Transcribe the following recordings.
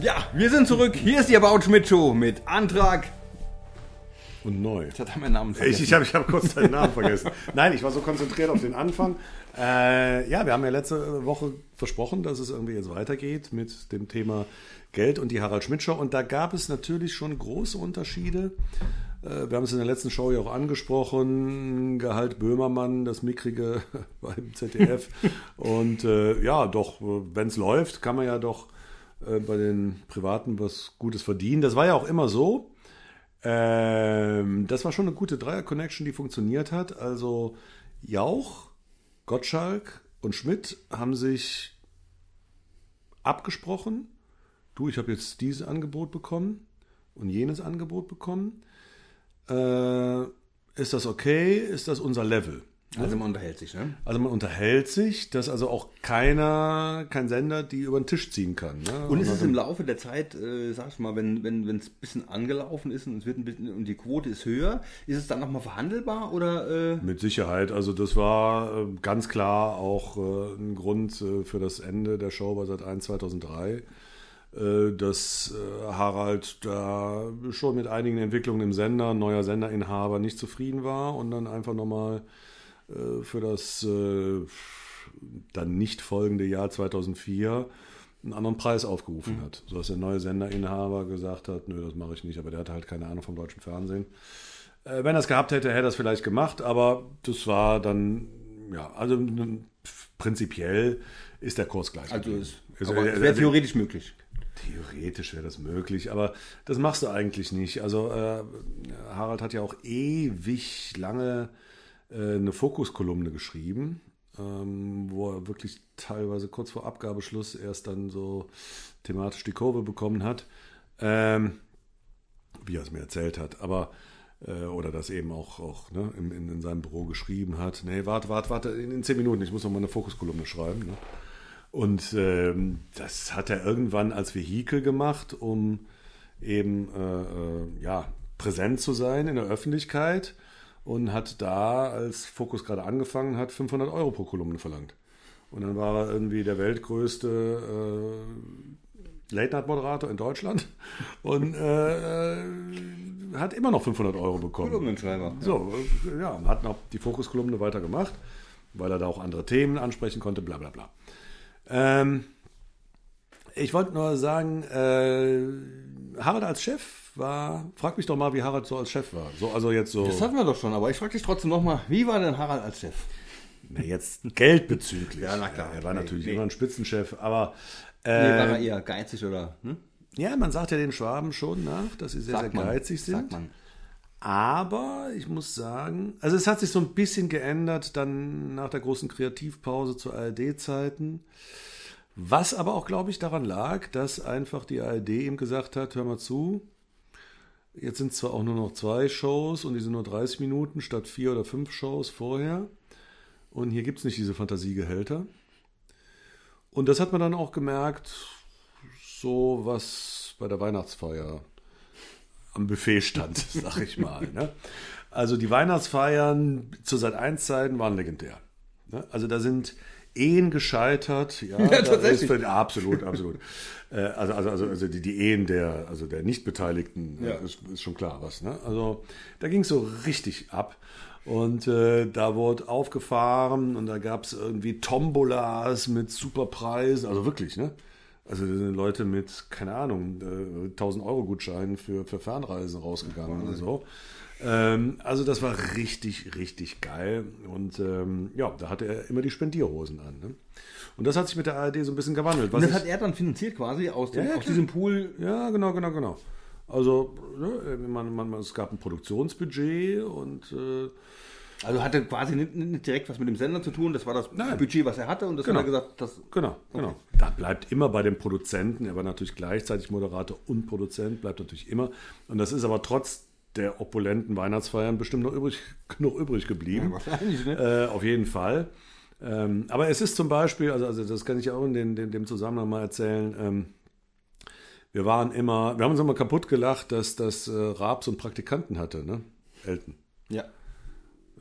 Ja, wir sind zurück. Hier ist die About Schmidt Show mit Antrag. Und neu. Jetzt hat er meinen Namen vergessen. Ich, ich habe ich hab kurz deinen Namen vergessen. Nein, ich war so konzentriert auf den Anfang. Äh, ja, wir haben ja letzte Woche versprochen, dass es irgendwie jetzt weitergeht mit dem Thema Geld und die Harald Schmidt Show. Und da gab es natürlich schon große Unterschiede. Äh, wir haben es in der letzten Show ja auch angesprochen. Gehalt Böhmermann, das Mickrige beim ZDF. und äh, ja, doch, wenn es läuft, kann man ja doch äh, bei den Privaten was Gutes verdienen. Das war ja auch immer so. Ähm, das war schon eine gute Dreier-Connection, die funktioniert hat. Also Jauch, Gottschalk und Schmidt haben sich abgesprochen. Du, ich habe jetzt dieses Angebot bekommen und jenes Angebot bekommen. Äh, ist das okay? Ist das unser Level? Also man unterhält sich, ne? Also man unterhält sich, dass also auch keiner, kein Sender die über den Tisch ziehen kann. Ne? Und ist es im Laufe der Zeit, äh, sag ich mal, wenn wenn wenn es ein bisschen angelaufen ist und es wird ein bisschen und die Quote ist höher, ist es dann nochmal verhandelbar oder? Äh? Mit Sicherheit. Also das war äh, ganz klar auch äh, ein Grund äh, für das Ende der Show bei Sat 1 2003 dass äh, Harald da schon mit einigen Entwicklungen im Sender, neuer Senderinhaber, nicht zufrieden war und dann einfach nochmal äh, für das äh, dann nicht folgende Jahr 2004 einen anderen Preis aufgerufen mhm. hat. So dass der neue Senderinhaber gesagt hat, nö, das mache ich nicht, aber der hatte halt keine Ahnung vom deutschen Fernsehen. Äh, wenn er es gehabt hätte, hätte er es vielleicht gemacht, aber das war dann, ja, also prinzipiell ist der Kurs gleich. Also es, also, es wäre theoretisch möglich. Theoretisch wäre das möglich, aber das machst du eigentlich nicht. Also äh, Harald hat ja auch ewig lange äh, eine Fokuskolumne geschrieben, ähm, wo er wirklich teilweise kurz vor Abgabeschluss erst dann so thematisch die Kurve bekommen hat, ähm, wie er es mir erzählt hat. Aber äh, oder das eben auch, auch ne, in, in, in, seinem Büro geschrieben hat. Nee, warte, warte, warte, in, in zehn Minuten, ich muss noch mal eine Fokuskolumne schreiben. Ne? Und ähm, das hat er irgendwann als Vehikel gemacht, um eben äh, äh, ja, präsent zu sein in der Öffentlichkeit und hat da, als Focus gerade angefangen hat, 500 Euro pro Kolumne verlangt. Und dann war er irgendwie der weltgrößte äh, Late-Night-Moderator in Deutschland und äh, äh hat immer noch 500 Euro bekommen. Kolumnenschreiber. So, ja, hat noch die Fokus-Kolumne weiter gemacht, weil er da auch andere Themen ansprechen konnte, bla bla bla. Ähm, ich wollte nur sagen, äh, Harald als Chef war, frag mich doch mal, wie Harald so als Chef war. So, also jetzt so. Das hatten wir doch schon, aber ich frage dich trotzdem nochmal, wie war denn Harald als Chef? Na, jetzt geldbezüglich. ja, na klar. Er war nee, natürlich nee. immer ein Spitzenchef, aber. Äh, nee, war er eher geizig oder? Hm? Ja, man sagt ja den Schwaben schon nach, dass sie sehr, sagt sehr geizig man, sind. Sagt man. Aber ich muss sagen, also es hat sich so ein bisschen geändert dann nach der großen Kreativpause zu ARD-Zeiten. Was aber auch, glaube ich, daran lag, dass einfach die ARD ihm gesagt hat, hör mal zu, Jetzt sind zwar auch nur noch zwei Shows und die sind nur 30 Minuten statt vier oder fünf Shows vorher. Und hier gibt es nicht diese Fantasiegehälter. Und das hat man dann auch gemerkt, so was bei der Weihnachtsfeier am Buffet stand, sag ich mal. Ne? Also die Weihnachtsfeiern zu Sat 1 Zeiten waren legendär. Ne? Also da sind Ehen gescheitert. Ja, ja tatsächlich. Ist, absolut, absolut. äh, also, also, also, also die, die Ehen der, also der Nichtbeteiligten ja. ist, ist schon klar was. Ne? Also da ging es so richtig ab. Und äh, da wurde aufgefahren und da gab es irgendwie Tombolas mit Superpreisen, also wirklich, ne? Also da sind Leute mit, keine Ahnung, äh, 1000 Euro Gutscheinen für, für Fernreisen rausgegangen und so. Ähm, also das war richtig, richtig geil. Und ähm, ja, da hatte er immer die Spendierhosen an. Ne? Und das hat sich mit der ARD so ein bisschen gewandelt. und das hat er dann finanziert quasi aus, dem, ja, aus diesem Pool? Ja, genau, genau, genau. Also ne, man, man, es gab ein Produktionsbudget und äh, also hatte quasi nicht, nicht, direkt was mit dem Sender zu tun, das war das Nein. Budget, was er hatte und das genau. hat er gesagt, das. Genau, okay. genau. Da bleibt immer bei dem Produzenten, er war natürlich gleichzeitig Moderator und Produzent, bleibt natürlich immer. Und das ist aber trotz der opulenten Weihnachtsfeiern bestimmt noch übrig, noch übrig geblieben. Ja, wahrscheinlich, ne? Äh, auf jeden Fall. Ähm, aber es ist zum Beispiel, also, also das kann ich auch in den, den, dem Zusammenhang mal erzählen, ähm, wir waren immer, wir haben uns immer kaputt gelacht, dass das äh, so einen Praktikanten hatte, ne? Elton. Ja.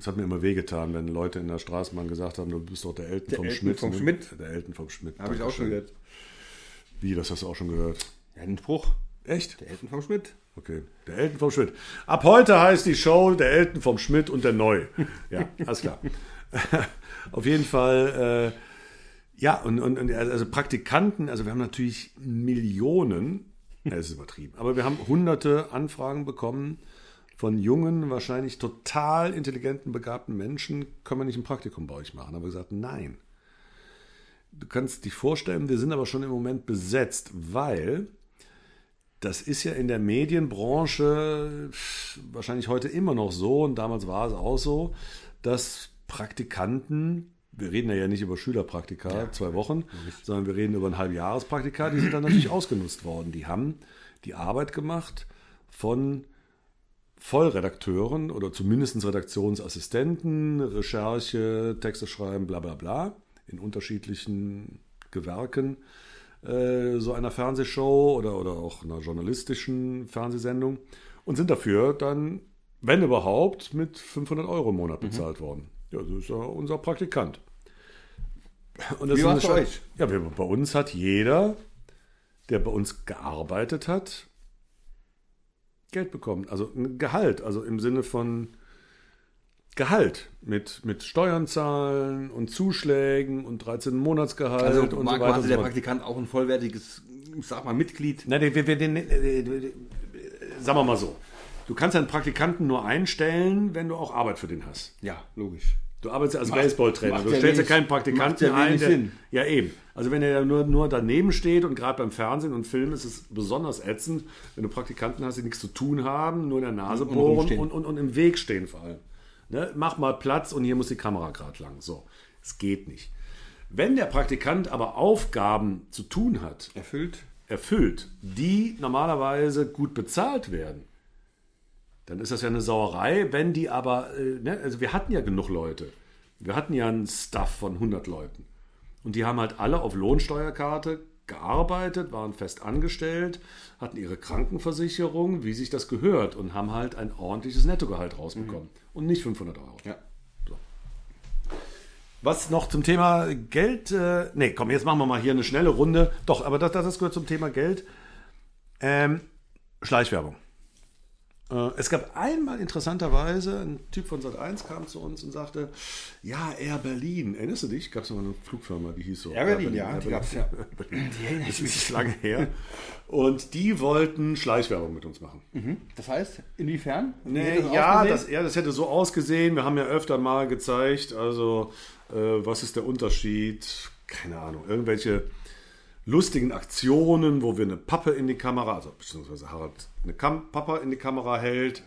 Das hat mir immer wehgetan, wenn Leute in der Straßenbahn gesagt haben, du bist doch der Elton der vom Elton Schmidt. Vom ne? Schmidt. Der Elton vom Schmidt. Habe ich auch schon gehört. Wie, das hast du auch schon gehört? Ja, Der Spruch. Echt? Der Elton vom Schmidt. Okay, der Elton vom Schmidt. Ab heute heißt die Show der Elton vom Schmidt und der Neu. Ja, alles klar. Auf jeden Fall, äh, ja, und, und, und, also Praktikanten, also wir haben natürlich Millionen, das ist übertrieben, aber wir haben hunderte Anfragen bekommen von jungen, wahrscheinlich total intelligenten, begabten Menschen, können wir nicht ein Praktikum bei euch machen? Aber wir gesagt, nein. Du kannst dich vorstellen, wir sind aber schon im Moment besetzt, weil das ist ja in der Medienbranche wahrscheinlich heute immer noch so und damals war es auch so, dass Praktikanten, wir reden ja nicht über Schülerpraktika, ja, zwei Wochen, sondern wir reden über ein Halbjahrespraktika, die sind dann natürlich ausgenutzt worden. Die haben die Arbeit gemacht von Vollredakteuren oder zumindest Redaktionsassistenten, Recherche, Texte schreiben, bla bla bla, in unterschiedlichen Gewerken äh, so einer Fernsehshow oder, oder auch einer journalistischen Fernsehsendung und sind dafür dann, wenn überhaupt, mit 500 Euro im Monat mhm. bezahlt mhm. worden. Ja, das ist ja unser Praktikant. Und das Wie war bei euch? Ja, bei uns hat jeder, der bei uns gearbeitet hat, Geld bekommen. Also ein Gehalt, also im Sinne von Gehalt mit, mit Steuern zahlen und Zuschlägen und 13 Monatsgehalt also und so weiter. quasi der Praktikant auch ein vollwertiges, sag mal, Mitglied? Nein, wir, wir, den, sagen wir mal so. Du kannst einen Praktikanten nur einstellen, wenn du auch Arbeit für den hast. Ja, logisch. Du arbeitest als Baseballtrainer. Du stellst ja keinen Praktikanten ja ein. Der, ja, eben. Also wenn er nur, nur daneben steht und gerade beim Fernsehen und Film ist es besonders ätzend, wenn du Praktikanten hast, die nichts zu tun haben, nur in der Nase bohren und, und, und, im Weg stehen vor allem. Ne? Mach mal Platz und hier muss die Kamera gerade lang. So, es geht nicht. Wenn der Praktikant aber Aufgaben zu tun hat, erfüllt, erfüllt, die normalerweise gut bezahlt werden, dann ist das ja eine Sauerei. Wenn die aber, äh, ne, also wir hatten ja genug Leute. Wir hatten ja einen Staff von 100 Leuten. Und die haben halt alle auf Lohnsteuerkarte gearbeitet, waren fest angestellt, hatten ihre Krankenversicherung, wie sich das gehört, und haben halt ein ordentliches Nettogehalt rausbekommen. Mhm. Und nicht 500 Euro. Ja. So. Was noch zum Thema Geld? Äh, ne, komm, jetzt machen wir mal hier eine schnelle Runde. Doch, aber das, das gehört zum Thema Geld. Ähm, Schleichwerbung. Äh, es gab einmal interessanterweise, ein Typ von Sat1 kam zu uns und sagte, ja, Air Berlin, erinnerst du dich? Gab es mal eine Flugfirma, die hieß so. Air Berlin, Air Berlin ja, die gab es ja. Das ist lange her. Und die wollten Schleichwerbung mit uns machen. Mhm. Das heißt, inwiefern? Nee, das ja, das, ja, das hätte so ausgesehen. Wir haben ja öfter mal gezeigt, also äh, was ist der Unterschied? Keine Ahnung, irgendwelche lustigen Aktionen, wo wir eine Pappe in die Kamera, also beziehungsweise Harald eine Kam Papa in die Kamera hält.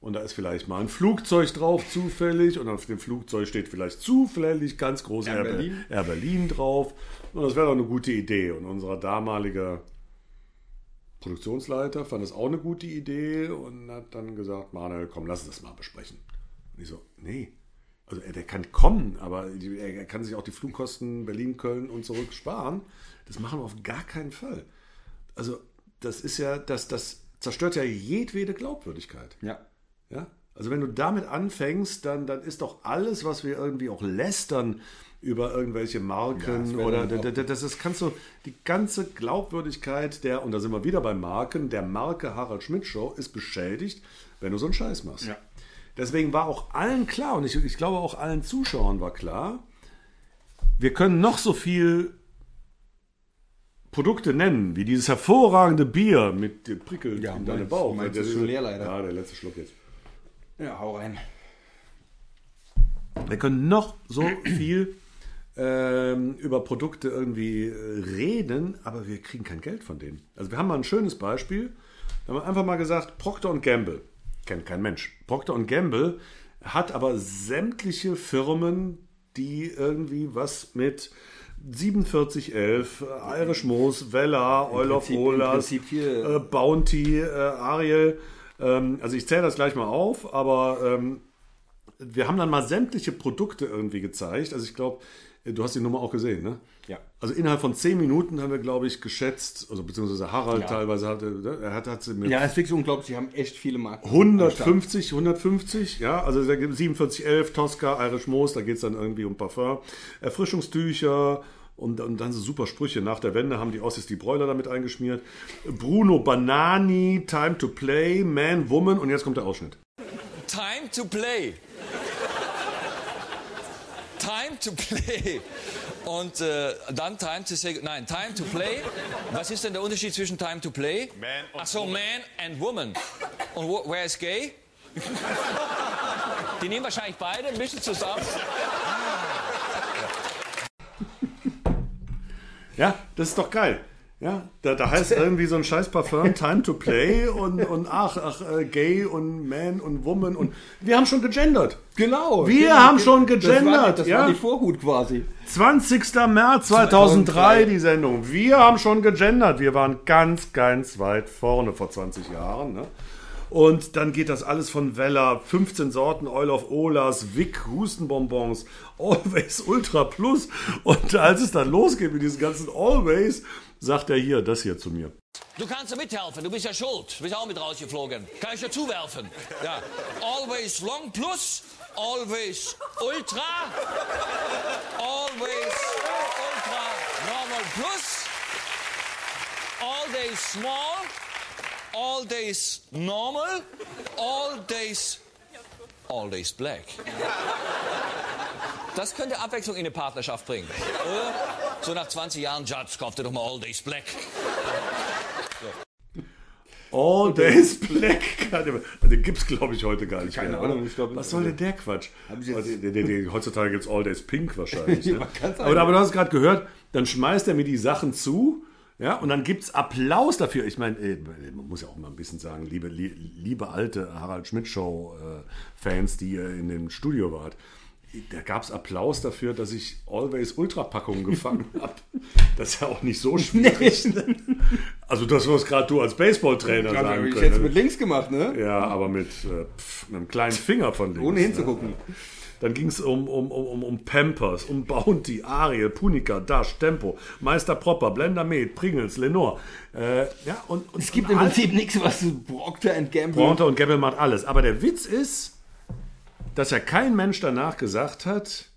Und da ist vielleicht mal ein Flugzeug drauf zufällig. Und auf dem Flugzeug steht vielleicht zufällig ganz groß Air, Air, Berlin. Air Berlin drauf. Und das wäre doch eine gute Idee. Und unser damaliger Produktionsleiter fand es auch eine gute Idee und hat dann gesagt, Manuel, komm, lass uns das mal besprechen. Und ich so, nee, also er, der kann kommen, aber er kann sich auch die Flugkosten Berlin, Köln und zurück sparen. Das machen wir auf gar keinen Fall. Also das ist ja, das, das zerstört ja jedwede Glaubwürdigkeit. Ja. Ja. Also wenn du damit anfängst, dann, dann ist doch alles, was wir irgendwie auch lästern über irgendwelche Marken ja, oder das, das, das kannst du die ganze Glaubwürdigkeit der, und da sind wir wieder bei Marken, der Marke Harald Schmidt Show ist beschädigt, wenn du so einen Scheiß machst. Ja. Deswegen war auch allen klar, und ich, ich glaube auch allen Zuschauern war klar, wir können noch so viel Produkte nennen, wie dieses hervorragende Bier mit dem Prickel ja, in deinem Bauch. Meins ist schon leer leider. Ja, der letzte Schluck jetzt. Ja, hau rein. Wir können noch so viel ähm, über Produkte irgendwie äh, reden, aber wir kriegen kein Geld von denen. Also wir haben mal ein schönes Beispiel. Wir haben einfach mal gesagt, Procter Gamble kennt kein Mensch. Procter Gamble hat aber sämtliche Firmen, die irgendwie was mit 4711, Irish Moose, Vella, Oil of Rollers, äh, Bounty, äh, Ariel. Ähm, also ich zähle das gleich mal auf, aber ähm, wir haben dann mal sämtliche Produkte irgendwie gezeigt. Also ich glaube, Du hast die Nummer auch gesehen, ne? Ja. Also innerhalb von zehn Minuten haben wir, glaube ich, geschätzt, also beziehungsweise Harald ja. teilweise hatte, ne? er hat, hat sie mit. Ja, es ist wirklich unglaublich, sie haben echt viele Marken. 150, 150, ja, also da gibt 4711, Tosca, Irish Moos, da geht es dann irgendwie um Parfum, Erfrischungstücher, Und, und dann so super Sprüche. Nach der Wende haben die Ossis die Bräuler damit eingeschmiert. Bruno Banani, Time to Play, Man, Woman. Und jetzt kommt der Ausschnitt. Time to Play. Time to Play. Und äh, dann Time to say, nein, Time to Play. Was ist denn der Unterschied zwischen Time to Play? Man und Ach so, Man and Woman. Und wo, wer ist gay? Die nehmen wahrscheinlich beide, mischen zusammen. Ja, das ist doch geil. Ja, da, da heißt irgendwie so ein scheiß Parfum Time to Play und, und ach, ach, äh, Gay und Man und Woman und wir haben schon gegendert. Genau. Wir genau, haben schon Das war, gegendert, das ja. war die Vorhut quasi. 20. März 2003 2003 die Sendung. Wir haben schon gegendert. Wir waren ganz, ganz weit vorne vor 20 Jahren. Ne? Und dann geht das alles von Weller, 15 Sorten Oil of Olas, Wick, Hustenbonbons, Always Ultra Plus. Und als es dann losgeht mit diesen ganzen Always, sagt er hier das hier zu mir. Du kannst ja mithelfen, du bist ja schuld. Du bist auch mit rausgeflogen. Kann ich ja zuwerfen. Ja. Always Long Plus, Always Ultra, Always Ultra Normal Plus, All Days Small, All Days Normal, All Days, All Days Black. Das könnte Abwechslung in eine Partnerschaft bringen. Oder? So nach 20 Jahren, Judge, kauf dir doch mal All Days Black. All Days Black. Den gibt es, glaube ich, heute gar nicht Keine mehr. Ahnung, glaub, Was soll denn der Quatsch? Der- Heutzutage gibt es All Days Pink wahrscheinlich. Ne? aber, aber du hast gerade gehört, dann schmeißt er mir die Sachen zu. Ja, und dann gibt es Applaus dafür. Ich meine, äh, man muss ja auch mal ein bisschen sagen, liebe, li- liebe alte Harald Schmidt-Show-Fans, die ihr in dem Studio wart, da gab es Applaus dafür, dass ich Always Ultra-Packungen gefangen habe. Das ist ja auch nicht so schwierig. Also das, was gerade du als Baseballtrainer sagen ich können. hätte es ne? mit links gemacht, ne? Ja, aber mit, äh, pf, mit einem kleinen Finger von links. Ohne ne? Dann ging es um, um, um, um- um Pampers, um Bounty, Ariel, Punica, Dash, Tempo, Meister Propper, Blender Med, Pringles, Lenore. Äh, ja, und, und Es gibt und im Prinzip nichts, was Procter Gamble... Bronter und Gamble macht alles. Aber der Witz ist, dass ja kein Mensch danach gesagt hat,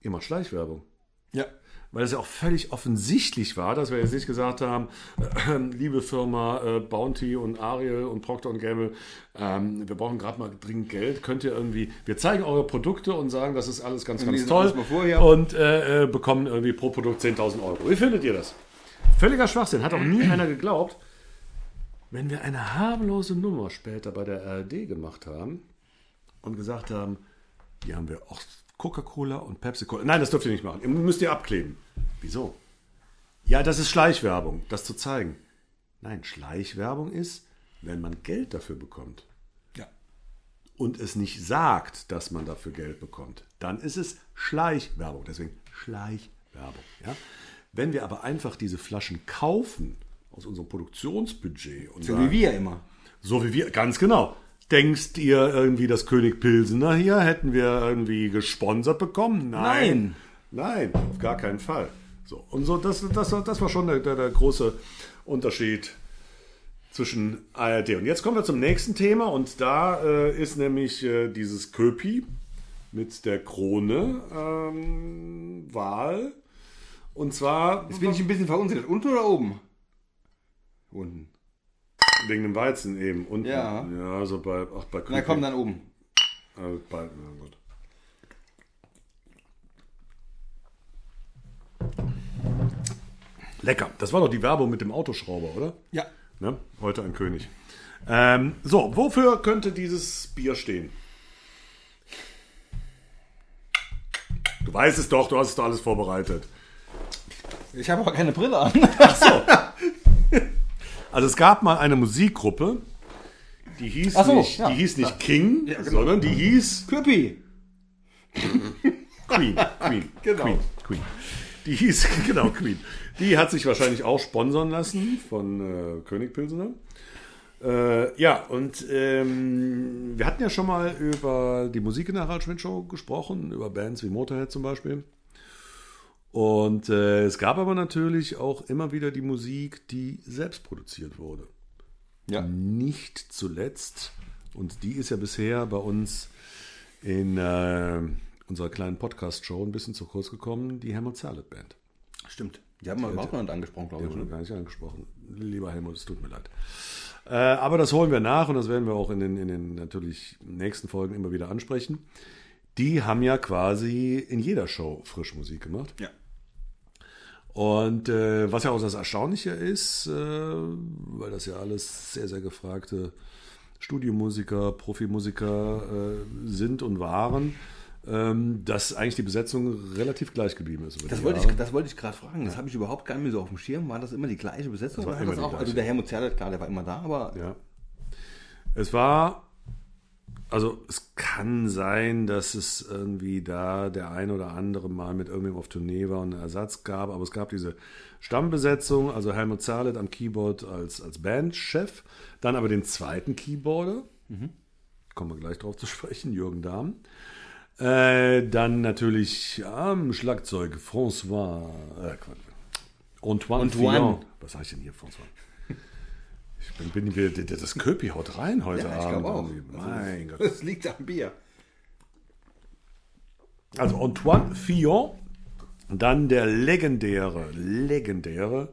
ihr macht Schleichwerbung. Ja. Weil es ja auch völlig offensichtlich war, dass wir jetzt nicht gesagt haben, äh, liebe Firma äh, Bounty und Ariel und Procter und Gamble, ähm, wir brauchen gerade mal dringend Geld. Könnt ihr irgendwie, wir zeigen eure Produkte und sagen, das ist alles ganz, ganz toll und äh, äh, bekommen irgendwie pro Produkt 10.000 Euro. Wie findet ihr das? Völliger Schwachsinn. Hat auch nie einer geglaubt. Wenn wir eine harmlose Nummer später bei der ARD gemacht haben und gesagt haben, hier haben wir auch Coca-Cola und Pepsi-Cola. Nein, das dürft ihr nicht machen. Ihr müsst ihr abkleben. Wieso? Ja, das ist Schleichwerbung, das zu zeigen. Nein, Schleichwerbung ist, wenn man Geld dafür bekommt Ja. und es nicht sagt, dass man dafür Geld bekommt, dann ist es Schleichwerbung. Deswegen Schleichwerbung. Ja? Wenn wir aber einfach diese Flaschen kaufen aus unserem Produktionsbudget und So sagen, wie wir immer. so wie wir, ganz genau. Denkst ihr irgendwie, das König Pilsener hier hätten wir irgendwie gesponsert bekommen? Nein. Nein, auf gar keinen Fall. So, und so, das, das, das war schon der, der, der große Unterschied zwischen ARD. Und jetzt kommen wir zum nächsten Thema und da äh, ist nämlich äh, dieses Köpi mit der Krone ähm, Wahl. Und zwar Jetzt bin ich ein bisschen verunsichert. Unten oder oben? Unten. Wegen dem Weizen eben. Unten. Ja. Ja, also bei, ach, bei Köpi. Na komm, dann oben. Also bei, na gut. Lecker. Das war doch die Werbung mit dem Autoschrauber, oder? Ja. Ne? Heute ein König. Ähm, so, wofür könnte dieses Bier stehen? Du weißt es doch, du hast es doch alles vorbereitet. Ich habe aber keine Brille an. Also es gab mal eine Musikgruppe, die hieß Ach so, nicht, ja, die hieß nicht. King, genau. sondern die hieß Köpi. Queen. Queen. Genau. Queen. Queen. Die hieß, genau, Queen. Die hat sich wahrscheinlich auch sponsern lassen von äh, König Pilsener. Äh, ja, und ähm, wir hatten ja schon mal über die Musik in der Harald Schmidt Show gesprochen, über Bands wie Motorhead zum Beispiel. Und äh, es gab aber natürlich auch immer wieder die Musik, die selbst produziert wurde. Ja. Nicht zuletzt, und die ist ja bisher bei uns in äh, unserer kleinen Podcast-Show ein bisschen zu kurz gekommen, die Hammer Salad Band. Stimmt. Die haben wir überhaupt noch nicht angesprochen, glaube Die ich. haben wir Ne? gar nicht angesprochen. Lieber Helmut, es tut mir leid. Äh, aber das holen wir nach und das werden wir auch in den, in den natürlich nächsten Folgen immer wieder ansprechen. Die haben ja quasi in jeder Show Frischmusik gemacht. Ja. Und äh, was ja auch das Erstaunliche ist, äh, weil das ja alles sehr, sehr gefragte Studiomusiker, Profimusiker äh, sind und waren, ähm, dass eigentlich die Besetzung relativ gleich geblieben ist. Das wollte, ich, das wollte ich gerade fragen. Das habe ich überhaupt gar nicht mehr so auf dem Schirm. War das immer die gleiche Besetzung? Das war immer das auch, gleiche. Also der Helmut Zerlett, klar, der war immer da, aber Ja. Es war, also es kann sein, dass es irgendwie da der ein oder andere mal mit irgendwem auf Tournee war und einen Ersatz gab, aber es gab diese Stammbesetzung, also Helmut Zahlet am Keyboard als, als Bandchef, dann aber den zweiten Keyboarder, kommen wir gleich drauf zu sprechen, Jürgen Dahm. Äh, dann natürlich am Schlagzeug François, äh, Antoine, Antoine. Fillon. Was sag ich denn hier, François? Ich bin, bin wir, das Köpi haut rein heute Ja, ich Abend. auch. Mein Gott. das liegt am Bier. Also Antoine Fillon, dann der legendäre, legendäre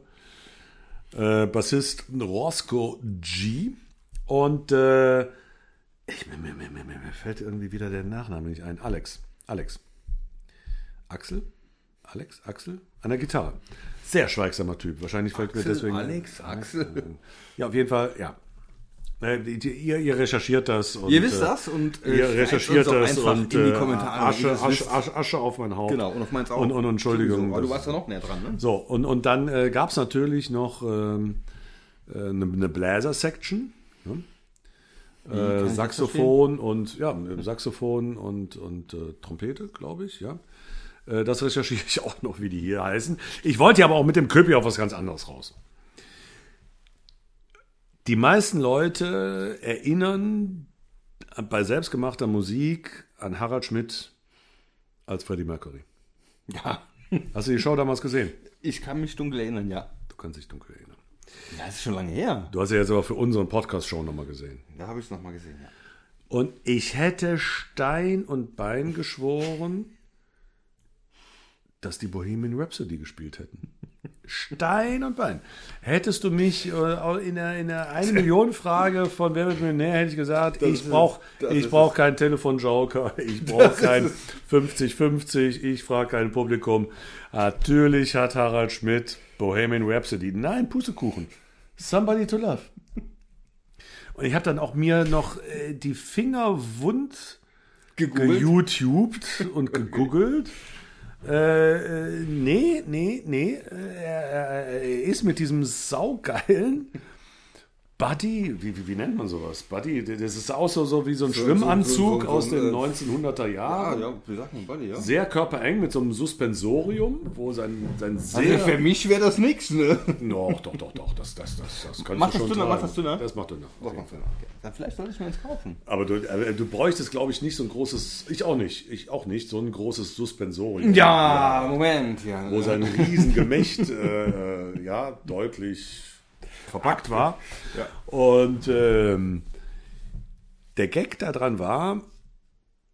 äh, Bassist Roscoe G. Und äh, ich, mir, mir, mir, mir, mir fällt irgendwie wieder der Nachname nicht ein. Alex. Alex. Axel? Alex? Axel? An der Gitarre. Sehr schweigsamer Typ. Wahrscheinlich fällt mir deswegen. Alex, Axel. Ja, auf jeden Fall, ja. Äh, Ihr, ihr recherchiert das. Und, Ihr wisst äh, das und ihr schreibt recherchiert das und in die äh, Kommentare, Asche, ihr das Asche. Asche, Asche auf mein Haupt. Genau, und auf meins auch. Und, und Entschuldigung. Aber du warst ja noch näher dran, ne? So, und, und dann äh, gab es natürlich noch ähm, äh, eine, eine Bläser-Section. Ne? Äh, Saxophon und ja, Saxophon und, und äh, Trompete, glaube ich, ja. Äh, das recherchiere ich auch noch, wie die hier heißen. Ich wollte ja aber auch mit dem Köpi auf was ganz anderes raus. Die meisten Leute erinnern bei selbstgemachter Musik an Harald Schmidt als Freddie Mercury. Ja. Hast du die Show damals gesehen? Ich kann mich dunkel erinnern, ja. Du kannst dich dunkel erinnern. Ja, das ist schon lange her. Du hast ja jetzt aber für unseren Podcast-Show nochmal gesehen. Da habe ich es nochmal gesehen, ja. Und ich hätte Stein und Bein geschworen, dass die Bohemian Rhapsody gespielt hätten. Stein und Bein. Hättest du mich äh, in der, in der eine Million Frage von Wer wird Millionär, hätte ich gesagt, brauche das ich ist brauch keinen Telefonjoker, ich brauche kein 50-50, ich frage kein Publikum. Natürlich hat Harald Schmidt Bohemian Rhapsody. Nein, Pustekuchen. Somebody to love. Und ich habe dann auch mir noch äh, die Finger wund Gegoogelt? geYouTubed und gegoogelt. Äh, äh, nee, nee, nee. äh, Er, er ist mit diesem saugeilen Buddy, wie, wie, wie nennt man sowas? Buddy, das ist auch so, so wie so ein So- Schwimmanzug so- so- aus den äh, 1900er Ah, Jahren. ja, wie sagt man, Buddy, ja. Sehr körpereng mit so einem Suspensorium, wo sein, sein Also sehr. für mich wäre das nichts, ne? Doch, doch, doch, doch, das, das, das, das könnte Macht das schon dünner, macht das dünner? Das macht dünner. Doch, okay. Dann vielleicht sollte ich mir eins kaufen. Aber du, äh, du bräuchtest, glaube ich, nicht so ein großes, ich auch nicht, ich auch nicht, so ein großes Suspensorium. Ja, Moment, ja. Wo sein Riesengemächt äh, äh, ja, deutlich verpackt war. Ja. Und ähm, der Gag daran war,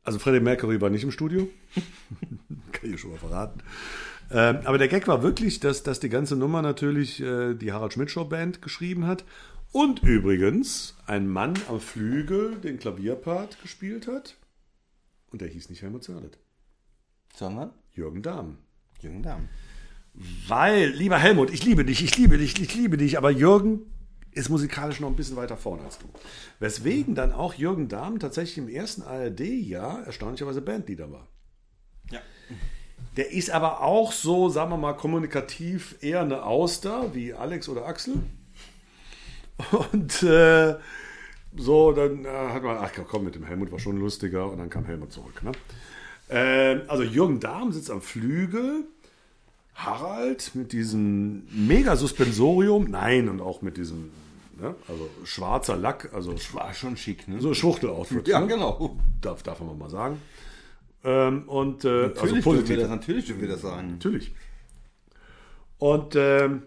also Freddie Mercury war nicht im Studio, kann ich schon mal verraten. Ähm, aber der Gag war wirklich, dass, dass die ganze Nummer natürlich äh, die Harald Schmidt Show Band geschrieben hat. Und übrigens ein Mann am Flügel den Klavierpart gespielt hat. Und der hieß nicht Helmut Zerlett. Sondern Jürgen Dahm. Jürgen Damm. Weil, lieber Helmut, ich liebe dich, ich liebe dich, ich liebe dich, aber Jürgen ist musikalisch noch ein bisschen weiter vorne als du. Weswegen dann auch Jürgen Dahm tatsächlich im ersten ARD-Jahr erstaunlicherweise Bandleader war. Ja. Der ist aber auch so, sagen wir mal, kommunikativ eher eine Auster, wie Alex oder Axel. Und äh, so, dann äh, hat man, ach komm, mit dem Helmut war schon lustiger und dann kam Helmut zurück. Ne? Ähm, also Jürgen Dahm sitzt am Flügel, Harald mit diesem Mega-Suspensorium, nein, und auch mit diesem, ne, also schwarzer Lack, also War schon schick, ne? so Schwuchtel-Outfit. ja, ne? genau. Darf, darf man mal sagen. Ähm, und äh, also Natürlich dürfen positiv. wir das, natürlich dürfen wir das sagen. Natürlich. Und ähm,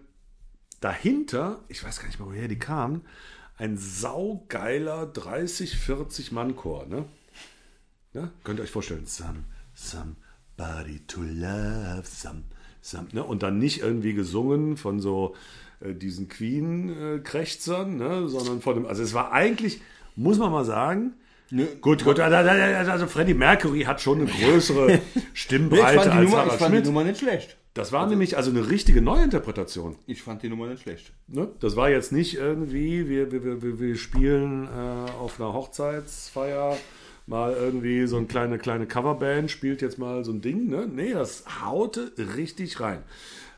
dahinter, ich weiß gar nicht mal, woher die kamen, ein saugeiler 30, 40 Mann-Chor. Ne? Ne? Könnt ihr euch vorstellen. Some, somebody to love, some, ne? Und dann nicht irgendwie gesungen von so äh, diesen Queen-Krächzern, ne? sondern von dem, also es war eigentlich, muss man mal sagen, Nö. Gut, gut. Also Freddie Mercury hat schon eine größere Stimmbreite nee, als Nummer, Harald ich fand Schmidt. die Nummer nicht schlecht. Das war also, nämlich also eine richtige Neuinterpretation. Ich fand die Nummer nicht schlecht. Ne? Das war jetzt nicht irgendwie, wir, wir, wir, wir spielen äh, auf einer Hochzeitsfeier mal irgendwie so eine kleine, kleine Coverband, spielt jetzt mal so ein Ding. Ne? Nee, das haute richtig rein.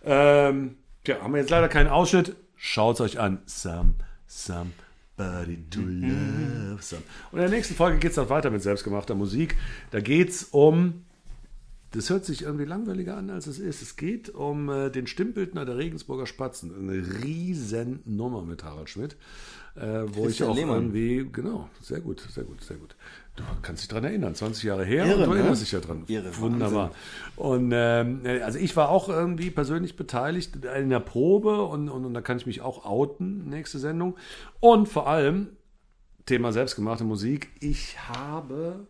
Ähm, tja, haben wir jetzt leider keinen Ausschnitt. Schaut es euch an. Some, somebody to love some. Und in der nächsten Folge geht es dann weiter mit selbstgemachter Musik. Da geht es um das hört sich irgendwie langweiliger an, als es ist. Es geht um äh, den Stimmbildner der Regensburger Spatzen. Eine riesen Nummer mit Harald Schmidt. Äh, wo ich auch Lehmann. irgendwie, genau, sehr gut, sehr gut, sehr gut. Du kannst dich daran erinnern, 20 Jahre her Irre, und du ne? erinnerst dich ja dran. Irre, Wunderbar. Und ähm, also ich war auch irgendwie persönlich beteiligt in der Probe und, und, und da kann ich mich auch outen, nächste Sendung. Und vor allem, Thema selbstgemachte Musik, ich habe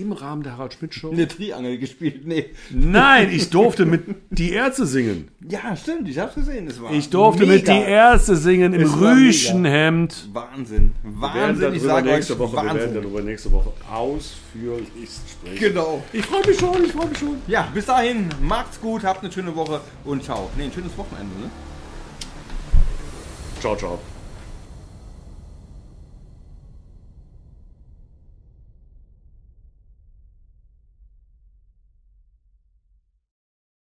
im Rahmen der Harald Schmidt Show. Eine Triangel gespielt, nee. Nein, ich durfte mit Die Ärzte singen. Ja, stimmt, ich hab's gesehen. Es war ich durfte mega. mit Die Ärzte singen im Rüschenhemd. Wahnsinn. Wahnsinn, ich sage nächste Woche, Wahnsinn. Wir werden darüber nächste Woche ausführlich sprechen. Genau. Ich freue mich schon, ich freue mich schon. Ja, bis dahin, macht's gut, habt eine schöne Woche und ciao. Nee, ein schönes Wochenende, ne? Ciao, ciao.